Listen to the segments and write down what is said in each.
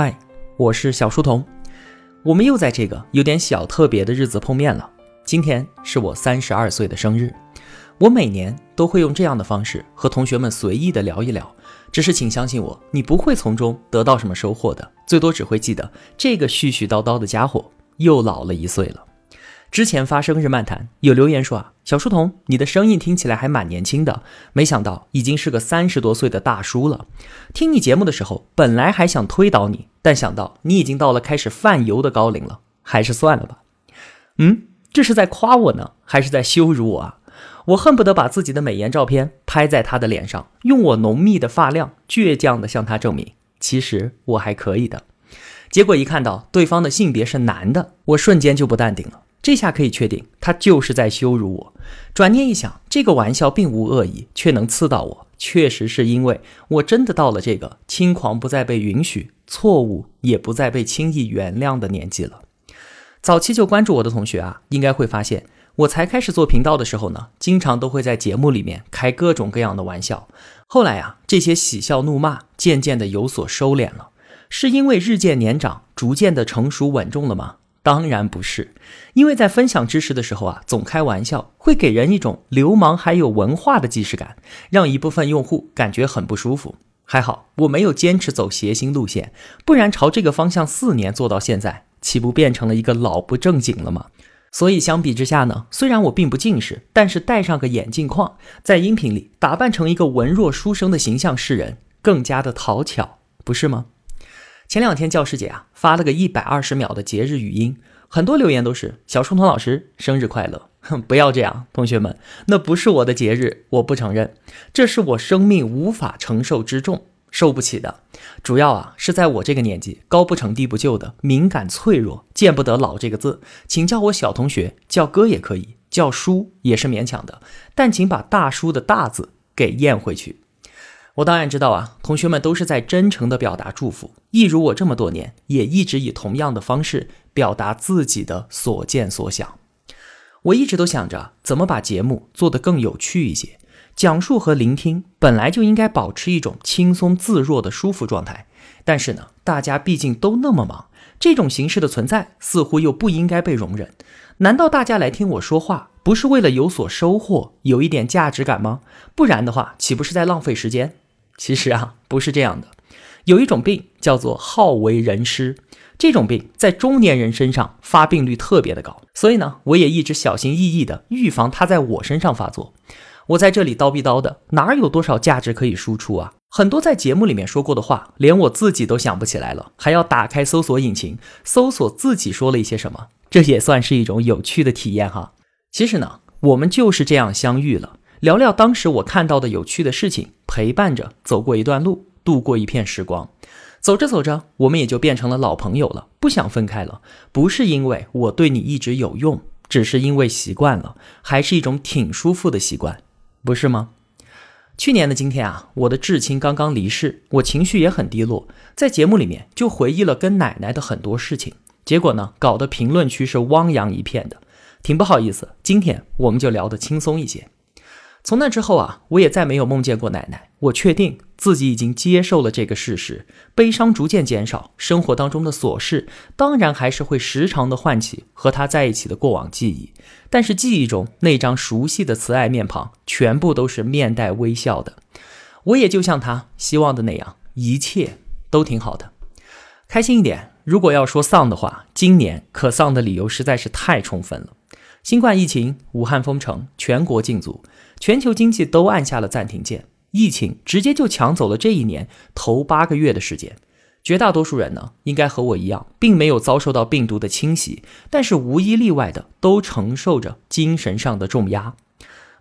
嗨，我是小书童，我们又在这个有点小特别的日子碰面了。今天是我三十二岁的生日，我每年都会用这样的方式和同学们随意的聊一聊。只是请相信我，你不会从中得到什么收获的，最多只会记得这个絮絮叨叨的家伙又老了一岁了。之前发生日漫谈，有留言说啊，小书童，你的声音听起来还蛮年轻的，没想到已经是个三十多岁的大叔了。听你节目的时候，本来还想推倒你，但想到你已经到了开始泛油的高龄了，还是算了吧。嗯，这是在夸我呢，还是在羞辱我啊？我恨不得把自己的美颜照片拍在他的脸上，用我浓密的发量，倔强的向他证明，其实我还可以的。结果一看到对方的性别是男的，我瞬间就不淡定了。这下可以确定，他就是在羞辱我。转念一想，这个玩笑并无恶意，却能刺到我，确实是因为我真的到了这个轻狂不再被允许，错误也不再被轻易原谅的年纪了。早期就关注我的同学啊，应该会发现，我才开始做频道的时候呢，经常都会在节目里面开各种各样的玩笑。后来啊，这些喜笑怒骂渐渐的有所收敛了，是因为日渐年长，逐渐的成熟稳重了吗？当然不是，因为在分享知识的时候啊，总开玩笑会给人一种流氓还有文化的既视感，让一部分用户感觉很不舒服。还好我没有坚持走谐星路线，不然朝这个方向四年做到现在，岂不变成了一个老不正经了吗？所以相比之下呢，虽然我并不近视，但是戴上个眼镜框，在音频里打扮成一个文弱书生的形象示人，更加的讨巧，不是吗？前两天教师节啊，发了个一百二十秒的节日语音，很多留言都是小书童老师生日快乐。哼，不要这样，同学们，那不是我的节日，我不承认，这是我生命无法承受之重，受不起的。主要啊，是在我这个年纪，高不成低不就的，敏感脆弱，见不得老这个字，请叫我小同学，叫哥也可以，叫叔也是勉强的，但请把大叔的大字给咽回去。我当然知道啊，同学们都是在真诚的表达祝福，一如我这么多年也一直以同样的方式表达自己的所见所想。我一直都想着怎么把节目做得更有趣一些，讲述和聆听本来就应该保持一种轻松自若的舒服状态。但是呢，大家毕竟都那么忙，这种形式的存在似乎又不应该被容忍。难道大家来听我说话不是为了有所收获，有一点价值感吗？不然的话，岂不是在浪费时间？其实啊，不是这样的。有一种病叫做好为人师，这种病在中年人身上发病率特别的高，所以呢，我也一直小心翼翼的预防它在我身上发作。我在这里叨逼叨的，哪有多少价值可以输出啊？很多在节目里面说过的话，连我自己都想不起来了，还要打开搜索引擎搜索自己说了一些什么，这也算是一种有趣的体验哈。其实呢，我们就是这样相遇了。聊聊当时我看到的有趣的事情，陪伴着走过一段路，度过一片时光。走着走着，我们也就变成了老朋友了，不想分开了。不是因为我对你一直有用，只是因为习惯了，还是一种挺舒服的习惯，不是吗？去年的今天啊，我的至亲刚刚离世，我情绪也很低落，在节目里面就回忆了跟奶奶的很多事情。结果呢，搞得评论区是汪洋一片的，挺不好意思。今天我们就聊得轻松一些。从那之后啊，我也再没有梦见过奶奶。我确定自己已经接受了这个事实，悲伤逐渐减少，生活当中的琐事当然还是会时常的唤起和她在一起的过往记忆，但是记忆中那张熟悉的慈爱面庞，全部都是面带微笑的。我也就像她希望的那样，一切都挺好的，开心一点。如果要说丧的话，今年可丧的理由实在是太充分了。新冠疫情，武汉封城，全国禁足，全球经济都按下了暂停键。疫情直接就抢走了这一年头八个月的时间。绝大多数人呢，应该和我一样，并没有遭受到病毒的侵袭，但是无一例外的都承受着精神上的重压。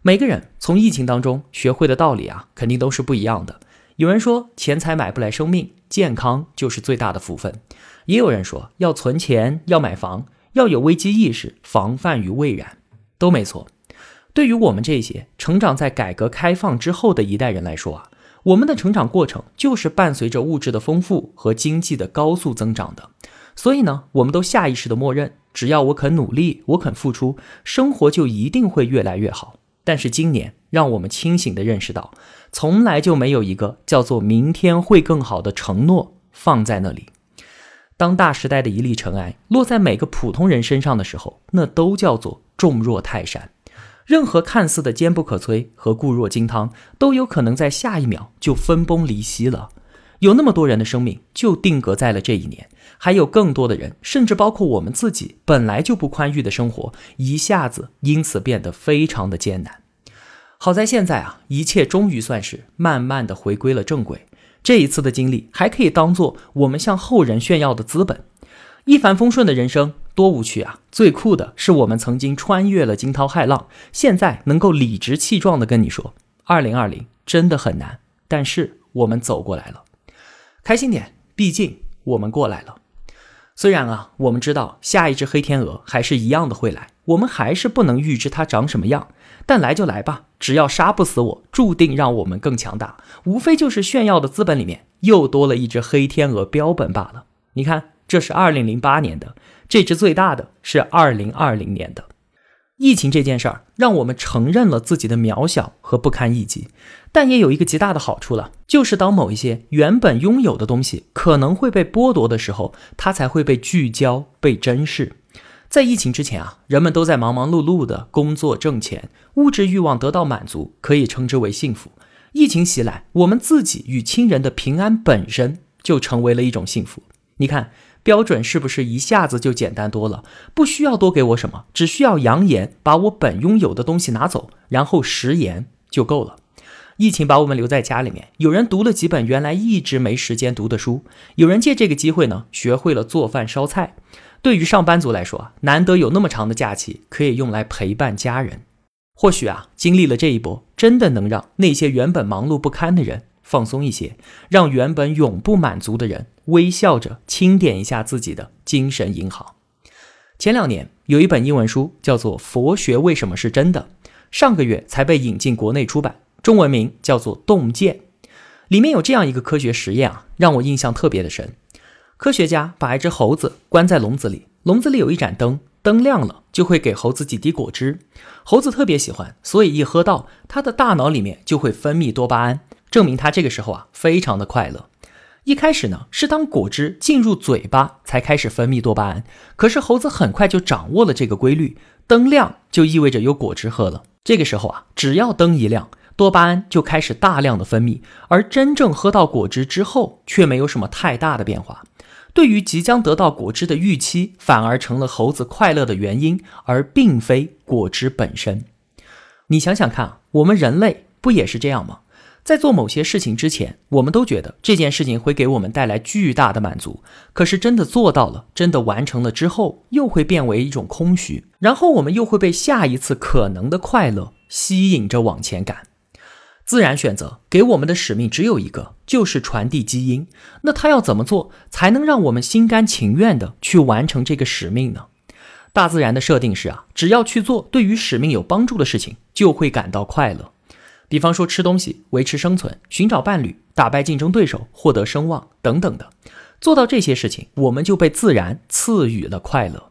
每个人从疫情当中学会的道理啊，肯定都是不一样的。有人说，钱财买不来生命，健康就是最大的福分。也有人说，要存钱，要买房。要有危机意识，防范于未然，都没错。对于我们这些成长在改革开放之后的一代人来说啊，我们的成长过程就是伴随着物质的丰富和经济的高速增长的。所以呢，我们都下意识的默认，只要我肯努力，我肯付出，生活就一定会越来越好。但是今年，让我们清醒的认识到，从来就没有一个叫做“明天会更好”的承诺放在那里。当大时代的一粒尘埃落在每个普通人身上的时候，那都叫做重若泰山。任何看似的坚不可摧和固若金汤，都有可能在下一秒就分崩离析了。有那么多人的生命就定格在了这一年，还有更多的人，甚至包括我们自己，本来就不宽裕的生活，一下子因此变得非常的艰难。好在现在啊，一切终于算是慢慢的回归了正轨。这一次的经历还可以当做我们向后人炫耀的资本。一帆风顺的人生多无趣啊！最酷的是我们曾经穿越了惊涛骇浪，现在能够理直气壮地跟你说，二零二零真的很难，但是我们走过来了，开心点，毕竟我们过来了。虽然啊，我们知道下一只黑天鹅还是一样的会来，我们还是不能预知它长什么样，但来就来吧，只要杀不死我，注定让我们更强大，无非就是炫耀的资本里面又多了一只黑天鹅标本罢了。你看。这是二零零八年的，这只最大的是二零二零年的。疫情这件事儿让我们承认了自己的渺小和不堪一击，但也有一个极大的好处了，就是当某一些原本拥有的东西可能会被剥夺的时候，它才会被聚焦、被珍视。在疫情之前啊，人们都在忙忙碌碌的工作挣钱，物质欲望得到满足，可以称之为幸福。疫情袭来，我们自己与亲人的平安本身就成为了一种幸福。你看。标准是不是一下子就简单多了？不需要多给我什么，只需要扬言把我本拥有的东西拿走，然后食言就够了。疫情把我们留在家里面，有人读了几本原来一直没时间读的书，有人借这个机会呢学会了做饭烧菜。对于上班族来说啊，难得有那么长的假期可以用来陪伴家人。或许啊，经历了这一波，真的能让那些原本忙碌不堪的人。放松一些，让原本永不满足的人微笑着清点一下自己的精神银行。前两年有一本英文书叫做《佛学为什么是真的》，上个月才被引进国内出版，中文名叫做《洞见》。里面有这样一个科学实验啊，让我印象特别的深。科学家把一只猴子关在笼子里，笼子里有一盏灯，灯亮了就会给猴子几滴果汁，猴子特别喜欢，所以一喝到，它的大脑里面就会分泌多巴胺。证明他这个时候啊非常的快乐。一开始呢是当果汁进入嘴巴才开始分泌多巴胺，可是猴子很快就掌握了这个规律，灯亮就意味着有果汁喝了。这个时候啊，只要灯一亮，多巴胺就开始大量的分泌，而真正喝到果汁之后却没有什么太大的变化。对于即将得到果汁的预期，反而成了猴子快乐的原因，而并非果汁本身。你想想看，我们人类不也是这样吗？在做某些事情之前，我们都觉得这件事情会给我们带来巨大的满足。可是真的做到了，真的完成了之后，又会变为一种空虚。然后我们又会被下一次可能的快乐吸引着往前赶。自然选择给我们的使命只有一个，就是传递基因。那它要怎么做才能让我们心甘情愿的去完成这个使命呢？大自然的设定是啊，只要去做对于使命有帮助的事情，就会感到快乐。比方说吃东西、维持生存、寻找伴侣、打败竞争对手、获得声望等等的，做到这些事情，我们就被自然赐予了快乐。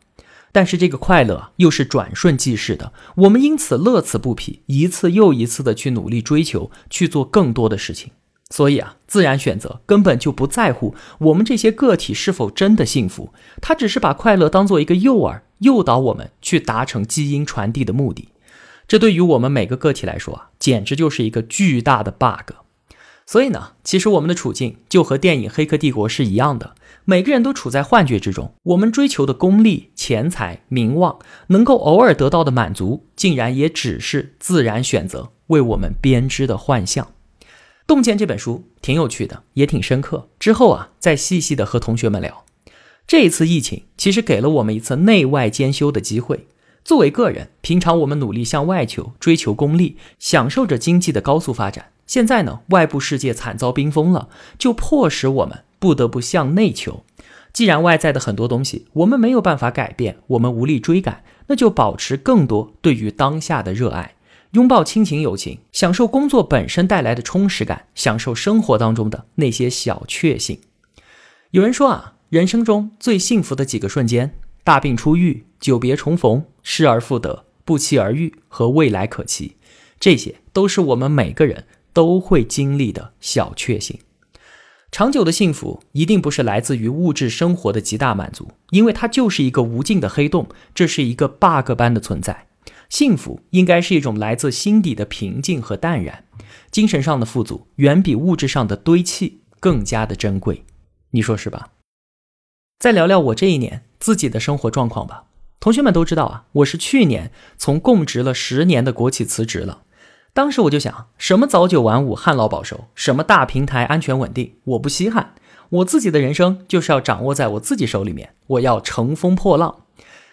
但是这个快乐又是转瞬即逝的，我们因此乐此不疲，一次又一次的去努力追求，去做更多的事情。所以啊，自然选择根本就不在乎我们这些个体是否真的幸福，它只是把快乐当做一个诱饵，诱导我们去达成基因传递的目的。这对于我们每个个体来说啊，简直就是一个巨大的 bug。所以呢，其实我们的处境就和电影《黑客帝国》是一样的，每个人都处在幻觉之中。我们追求的功利、钱财、名望，能够偶尔得到的满足，竟然也只是自然选择为我们编织的幻象。《洞见》这本书挺有趣的，也挺深刻。之后啊，再细细的和同学们聊。这一次疫情，其实给了我们一次内外兼修的机会。作为个人，平常我们努力向外求，追求功利，享受着经济的高速发展。现在呢，外部世界惨遭冰封了，就迫使我们不得不向内求。既然外在的很多东西我们没有办法改变，我们无力追赶，那就保持更多对于当下的热爱，拥抱亲情友情，享受工作本身带来的充实感，享受生活当中的那些小确幸。有人说啊，人生中最幸福的几个瞬间。大病初愈、久别重逢、失而复得、不期而遇和未来可期，这些都是我们每个人都会经历的小确幸。长久的幸福一定不是来自于物质生活的极大满足，因为它就是一个无尽的黑洞，这是一个 bug 般的存在。幸福应该是一种来自心底的平静和淡然，精神上的富足远比物质上的堆砌更加的珍贵，你说是吧？再聊聊我这一年自己的生活状况吧。同学们都知道啊，我是去年从供职了十年的国企辞职了。当时我就想，什么早九晚五、旱涝保收，什么大平台、安全稳定，我不稀罕。我自己的人生就是要掌握在我自己手里面，我要乘风破浪。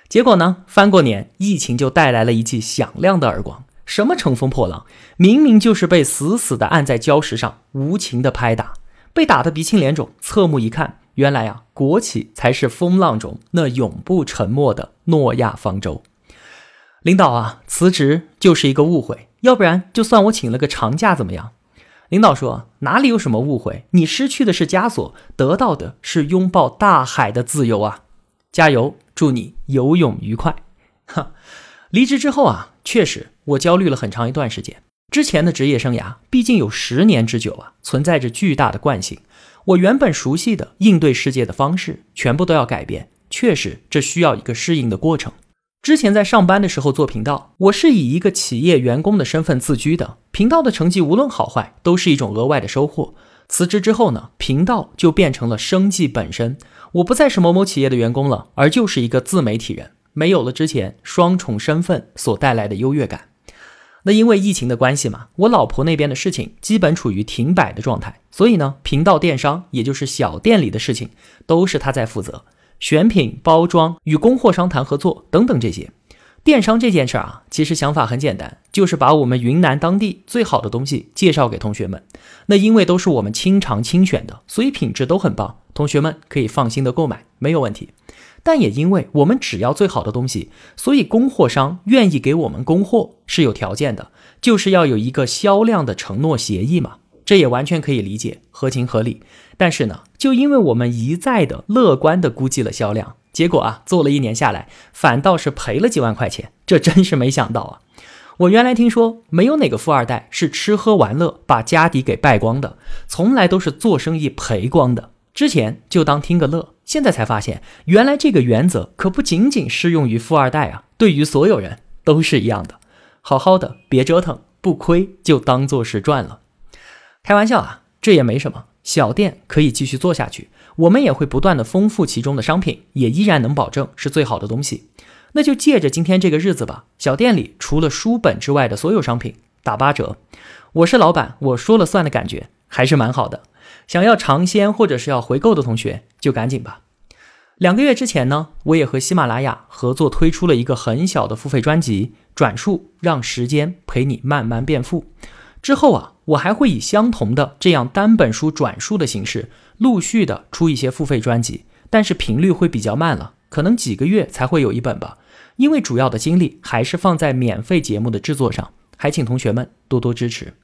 结果呢，翻过年，疫情就带来了一记响亮的耳光。什么乘风破浪，明明就是被死死的按在礁石上，无情的拍打，被打得鼻青脸肿。侧目一看，原来啊，国企才是风浪中那永不沉没的诺亚方舟。领导啊，辞职就是一个误会。要不然就算我请了个长假怎么样？领导说哪里有什么误会，你失去的是枷锁，得到的是拥抱大海的自由啊！加油，祝你游泳愉快。哈，离职之后啊，确实我焦虑了很长一段时间。之前的职业生涯毕竟有十年之久啊，存在着巨大的惯性，我原本熟悉的应对世界的方式全部都要改变，确实这需要一个适应的过程。之前在上班的时候做频道，我是以一个企业员工的身份自居的。频道的成绩无论好坏，都是一种额外的收获。辞职之后呢，频道就变成了生计本身。我不再是某某企业的员工了，而就是一个自媒体人，没有了之前双重身份所带来的优越感。那因为疫情的关系嘛，我老婆那边的事情基本处于停摆的状态，所以呢，频道电商也就是小店里的事情都是她在负责。选品、包装、与供货商谈合作等等这些，电商这件事儿啊，其实想法很简单，就是把我们云南当地最好的东西介绍给同学们。那因为都是我们亲尝亲选的，所以品质都很棒，同学们可以放心的购买，没有问题。但也因为我们只要最好的东西，所以供货商愿意给我们供货是有条件的，就是要有一个销量的承诺协议嘛。这也完全可以理解，合情合理。但是呢，就因为我们一再的乐观的估计了销量，结果啊，做了一年下来，反倒是赔了几万块钱。这真是没想到啊！我原来听说，没有哪个富二代是吃喝玩乐把家底给败光的，从来都是做生意赔光的。之前就当听个乐，现在才发现，原来这个原则可不仅仅适用于富二代啊，对于所有人都是一样的。好好的，别折腾，不亏就当做是赚了。开玩笑啊，这也没什么，小店可以继续做下去，我们也会不断的丰富其中的商品，也依然能保证是最好的东西。那就借着今天这个日子吧，小店里除了书本之外的所有商品打八折，我是老板，我说了算的感觉还是蛮好的。想要尝鲜或者是要回购的同学就赶紧吧。两个月之前呢，我也和喜马拉雅合作推出了一个很小的付费专辑，转述让时间陪你慢慢变富。之后啊，我还会以相同的这样单本书转述的形式，陆续的出一些付费专辑，但是频率会比较慢了，可能几个月才会有一本吧。因为主要的精力还是放在免费节目的制作上，还请同学们多多支持。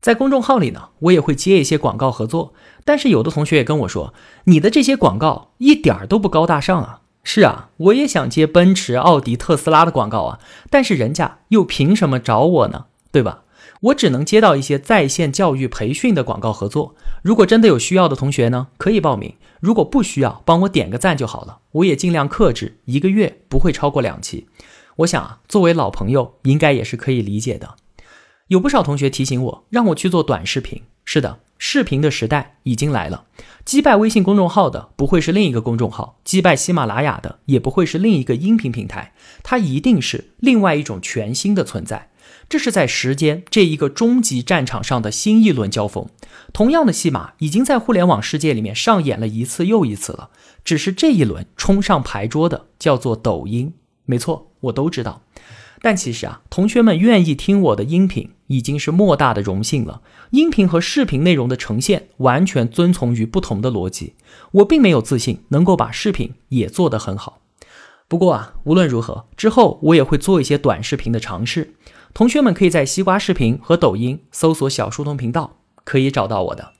在公众号里呢，我也会接一些广告合作，但是有的同学也跟我说，你的这些广告一点儿都不高大上啊。是啊，我也想接奔驰、奥迪、特斯拉的广告啊，但是人家又凭什么找我呢？对吧？我只能接到一些在线教育培训的广告合作。如果真的有需要的同学呢，可以报名；如果不需要，帮我点个赞就好了。我也尽量克制，一个月不会超过两期。我想啊，作为老朋友，应该也是可以理解的。有不少同学提醒我，让我去做短视频。是的，视频的时代已经来了。击败微信公众号的不会是另一个公众号，击败喜马拉雅的也不会是另一个音频平台，它一定是另外一种全新的存在。这是在时间这一个终极战场上的新一轮交锋。同样的戏码已经在互联网世界里面上演了一次又一次了，只是这一轮冲上牌桌的叫做抖音。没错，我都知道。但其实啊，同学们愿意听我的音频已经是莫大的荣幸了。音频和视频内容的呈现完全遵从于不同的逻辑。我并没有自信能够把视频也做得很好。不过啊，无论如何，之后我也会做一些短视频的尝试。同学们可以在西瓜视频和抖音搜索“小书童频道”，可以找到我的。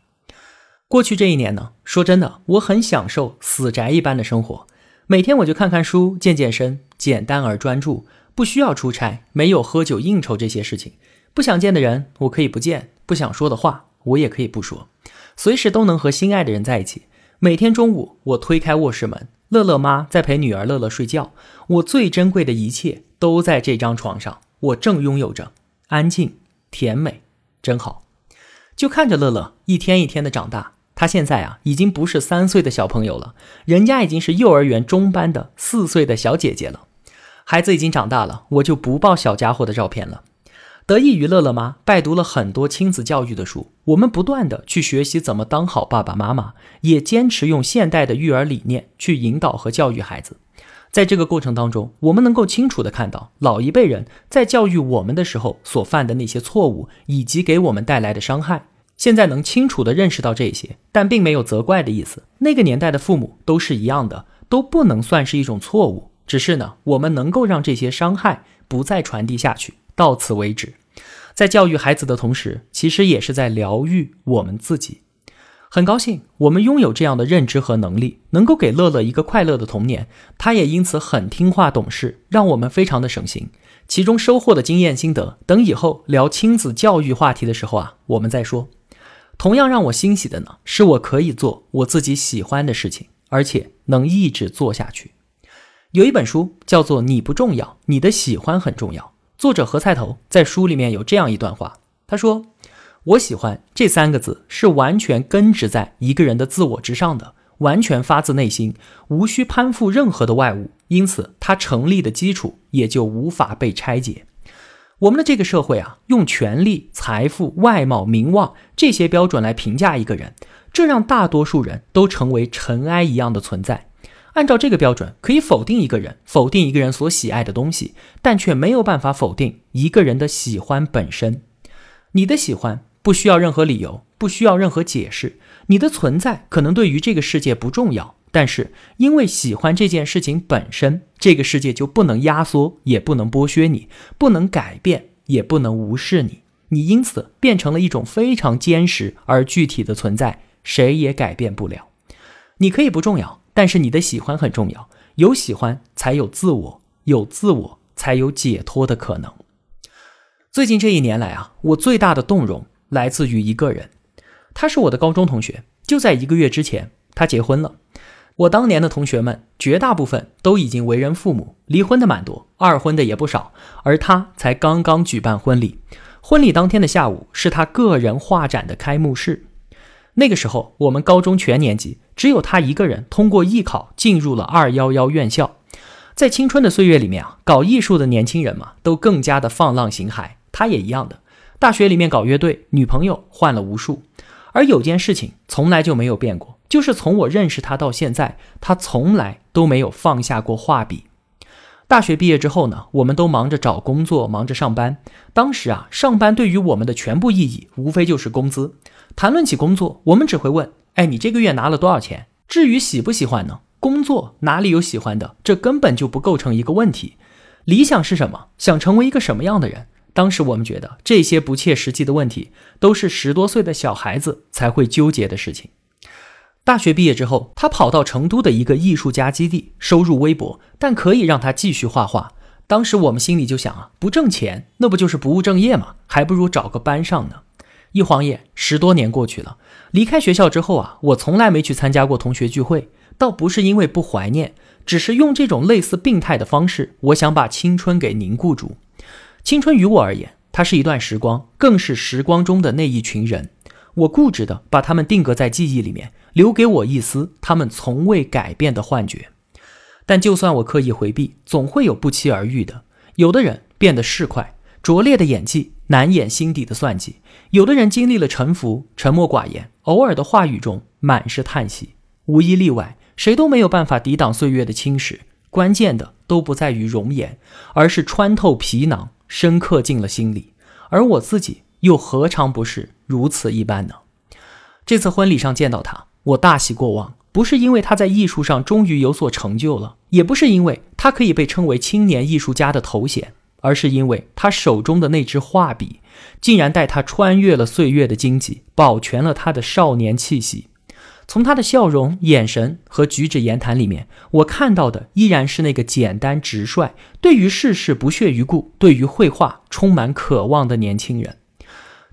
过去这一年呢，说真的，我很享受死宅一般的生活。每天我就看看书、健健身，简单而专注，不需要出差，没有喝酒应酬这些事情。不想见的人，我可以不见；不想说的话，我也可以不说。随时都能和心爱的人在一起。每天中午，我推开卧室门，乐乐妈在陪女儿乐乐睡觉。我最珍贵的一切都在这张床上，我正拥有着，安静、甜美，真好。就看着乐乐一天一天的长大，他现在啊，已经不是三岁的小朋友了，人家已经是幼儿园中班的四岁的小姐姐了。孩子已经长大了，我就不抱小家伙的照片了。得益于乐乐妈拜读了很多亲子教育的书，我们不断的去学习怎么当好爸爸妈妈，也坚持用现代的育儿理念去引导和教育孩子。在这个过程当中，我们能够清楚的看到老一辈人在教育我们的时候所犯的那些错误，以及给我们带来的伤害。现在能清楚的认识到这些，但并没有责怪的意思。那个年代的父母都是一样的，都不能算是一种错误。只是呢，我们能够让这些伤害不再传递下去，到此为止。在教育孩子的同时，其实也是在疗愈我们自己。很高兴我们拥有这样的认知和能力，能够给乐乐一个快乐的童年。他也因此很听话懂事，让我们非常的省心。其中收获的经验心得，等以后聊亲子教育话题的时候啊，我们再说。同样让我欣喜的呢，是我可以做我自己喜欢的事情，而且能一直做下去。有一本书叫做《你不重要，你的喜欢很重要》。作者何菜头在书里面有这样一段话，他说：“我喜欢这三个字是完全根植在一个人的自我之上的，完全发自内心，无需攀附任何的外物，因此它成立的基础也就无法被拆解。我们的这个社会啊，用权力、财富、外貌、名望这些标准来评价一个人，这让大多数人都成为尘埃一样的存在。”按照这个标准，可以否定一个人，否定一个人所喜爱的东西，但却没有办法否定一个人的喜欢本身。你的喜欢不需要任何理由，不需要任何解释。你的存在可能对于这个世界不重要，但是因为喜欢这件事情本身，这个世界就不能压缩，也不能剥削你，不能改变，也不能无视你。你因此变成了一种非常坚实而具体的存在，谁也改变不了。你可以不重要。但是你的喜欢很重要，有喜欢才有自我，有自我才有解脱的可能。最近这一年来啊，我最大的动容来自于一个人，他是我的高中同学，就在一个月之前，他结婚了。我当年的同学们绝大部分都已经为人父母，离婚的蛮多，二婚的也不少，而他才刚刚举办婚礼。婚礼当天的下午是他个人画展的开幕式。那个时候，我们高中全年级只有他一个人通过艺考进入了二幺幺院校。在青春的岁月里面啊，搞艺术的年轻人嘛，都更加的放浪形骸。他也一样的，大学里面搞乐队，女朋友换了无数。而有件事情从来就没有变过，就是从我认识他到现在，他从来都没有放下过画笔。大学毕业之后呢，我们都忙着找工作，忙着上班。当时啊，上班对于我们的全部意义，无非就是工资。谈论起工作，我们只会问：哎，你这个月拿了多少钱？至于喜不喜欢呢？工作哪里有喜欢的？这根本就不构成一个问题。理想是什么？想成为一个什么样的人？当时我们觉得这些不切实际的问题，都是十多岁的小孩子才会纠结的事情。大学毕业之后，他跑到成都的一个艺术家基地，收入微薄，但可以让他继续画画。当时我们心里就想啊，不挣钱，那不就是不务正业吗？还不如找个班上呢。一晃眼，十多年过去了。离开学校之后啊，我从来没去参加过同学聚会，倒不是因为不怀念，只是用这种类似病态的方式，我想把青春给凝固住。青春于我而言，它是一段时光，更是时光中的那一群人。我固执的把他们定格在记忆里面，留给我一丝他们从未改变的幻觉。但就算我刻意回避，总会有不期而遇的。有的人变得市侩，拙劣的演技。难掩心底的算计。有的人经历了沉浮，沉默寡言，偶尔的话语中满是叹息。无一例外，谁都没有办法抵挡岁月的侵蚀。关键的都不在于容颜，而是穿透皮囊，深刻进了心里。而我自己又何尝不是如此一般呢？这次婚礼上见到他，我大喜过望，不是因为他在艺术上终于有所成就了，也不是因为他可以被称为青年艺术家的头衔。而是因为他手中的那支画笔，竟然带他穿越了岁月的荆棘，保全了他的少年气息。从他的笑容、眼神和举止言谈里面，我看到的依然是那个简单直率、对于世事不屑一顾、对于绘画充满渴望的年轻人。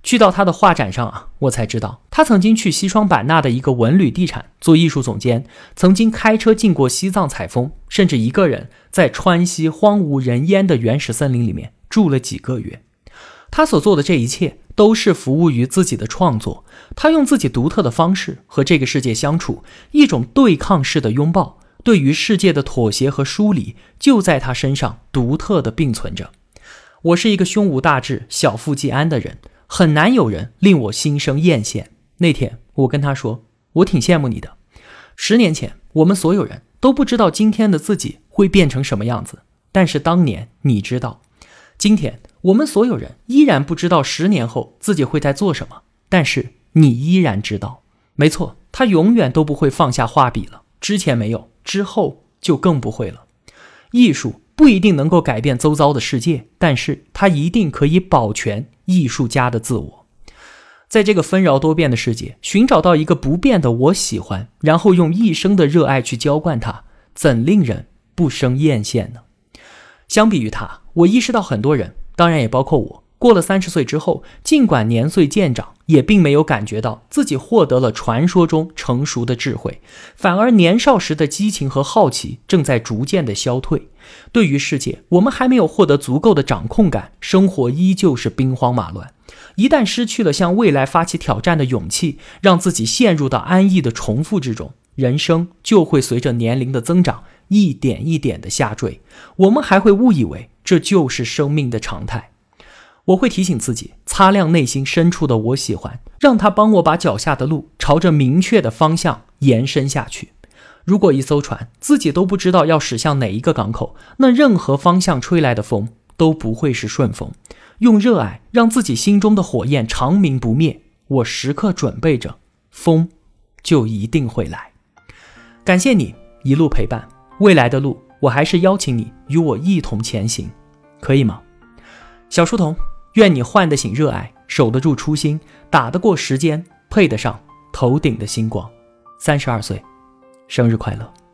去到他的画展上啊，我才知道他曾经去西双版纳的一个文旅地产做艺术总监，曾经开车进过西藏采风，甚至一个人在川西荒无人烟的原始森林里面住了几个月。他所做的这一切都是服务于自己的创作。他用自己独特的方式和这个世界相处，一种对抗式的拥抱，对于世界的妥协和疏离，就在他身上独特的并存着。我是一个胸无大志、小富即安的人。很难有人令我心生艳羡。那天，我跟他说：“我挺羡慕你的。十年前，我们所有人都不知道今天的自己会变成什么样子，但是当年你知道。今天，我们所有人依然不知道十年后自己会在做什么，但是你依然知道。没错，他永远都不会放下画笔了。之前没有，之后就更不会了。艺术。”不一定能够改变周遭的世界，但是它一定可以保全艺术家的自我。在这个纷扰多变的世界，寻找到一个不变的我喜欢，然后用一生的热爱去浇灌它，怎令人不生艳羡呢？相比于他，我意识到很多人，当然也包括我。过了三十岁之后，尽管年岁渐长，也并没有感觉到自己获得了传说中成熟的智慧，反而年少时的激情和好奇正在逐渐的消退。对于世界，我们还没有获得足够的掌控感，生活依旧是兵荒马乱。一旦失去了向未来发起挑战的勇气，让自己陷入到安逸的重复之中，人生就会随着年龄的增长一点一点的下坠。我们还会误以为这就是生命的常态。我会提醒自己，擦亮内心深处的我喜欢，让他帮我把脚下的路朝着明确的方向延伸下去。如果一艘船自己都不知道要驶向哪一个港口，那任何方向吹来的风都不会是顺风。用热爱让自己心中的火焰长明不灭，我时刻准备着，风就一定会来。感谢你一路陪伴，未来的路，我还是邀请你与我一同前行，可以吗？小书童。愿你唤得醒热爱，守得住初心，打得过时间，配得上头顶的星光。三十二岁，生日快乐！